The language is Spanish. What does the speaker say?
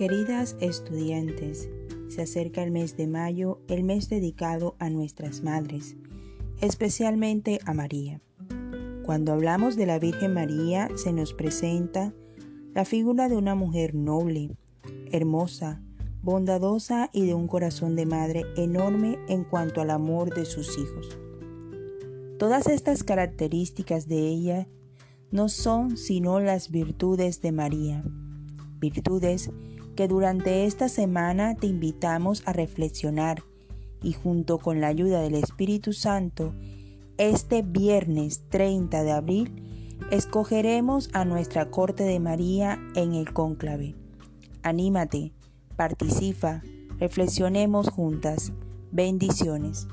Queridas estudiantes, se acerca el mes de mayo, el mes dedicado a nuestras madres, especialmente a María. Cuando hablamos de la Virgen María se nos presenta la figura de una mujer noble, hermosa, bondadosa y de un corazón de madre enorme en cuanto al amor de sus hijos. Todas estas características de ella no son sino las virtudes de María, virtudes que durante esta semana te invitamos a reflexionar y junto con la ayuda del Espíritu Santo, este viernes 30 de abril, escogeremos a nuestra corte de María en el cónclave. Anímate, participa, reflexionemos juntas. Bendiciones.